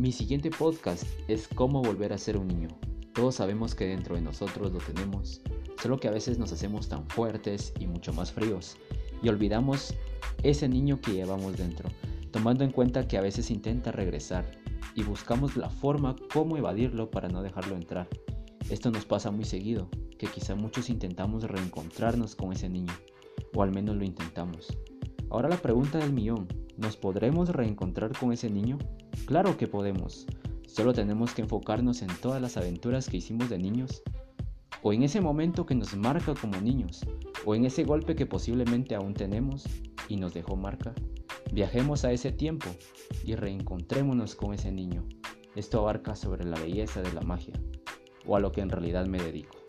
Mi siguiente podcast es cómo volver a ser un niño. Todos sabemos que dentro de nosotros lo tenemos, solo que a veces nos hacemos tan fuertes y mucho más fríos y olvidamos ese niño que llevamos dentro, tomando en cuenta que a veces intenta regresar y buscamos la forma cómo evadirlo para no dejarlo entrar. Esto nos pasa muy seguido, que quizá muchos intentamos reencontrarnos con ese niño, o al menos lo intentamos. Ahora la pregunta del millón, ¿nos podremos reencontrar con ese niño? Claro que podemos, solo tenemos que enfocarnos en todas las aventuras que hicimos de niños, o en ese momento que nos marca como niños, o en ese golpe que posiblemente aún tenemos y nos dejó marca. Viajemos a ese tiempo y reencontrémonos con ese niño. Esto abarca sobre la belleza de la magia, o a lo que en realidad me dedico.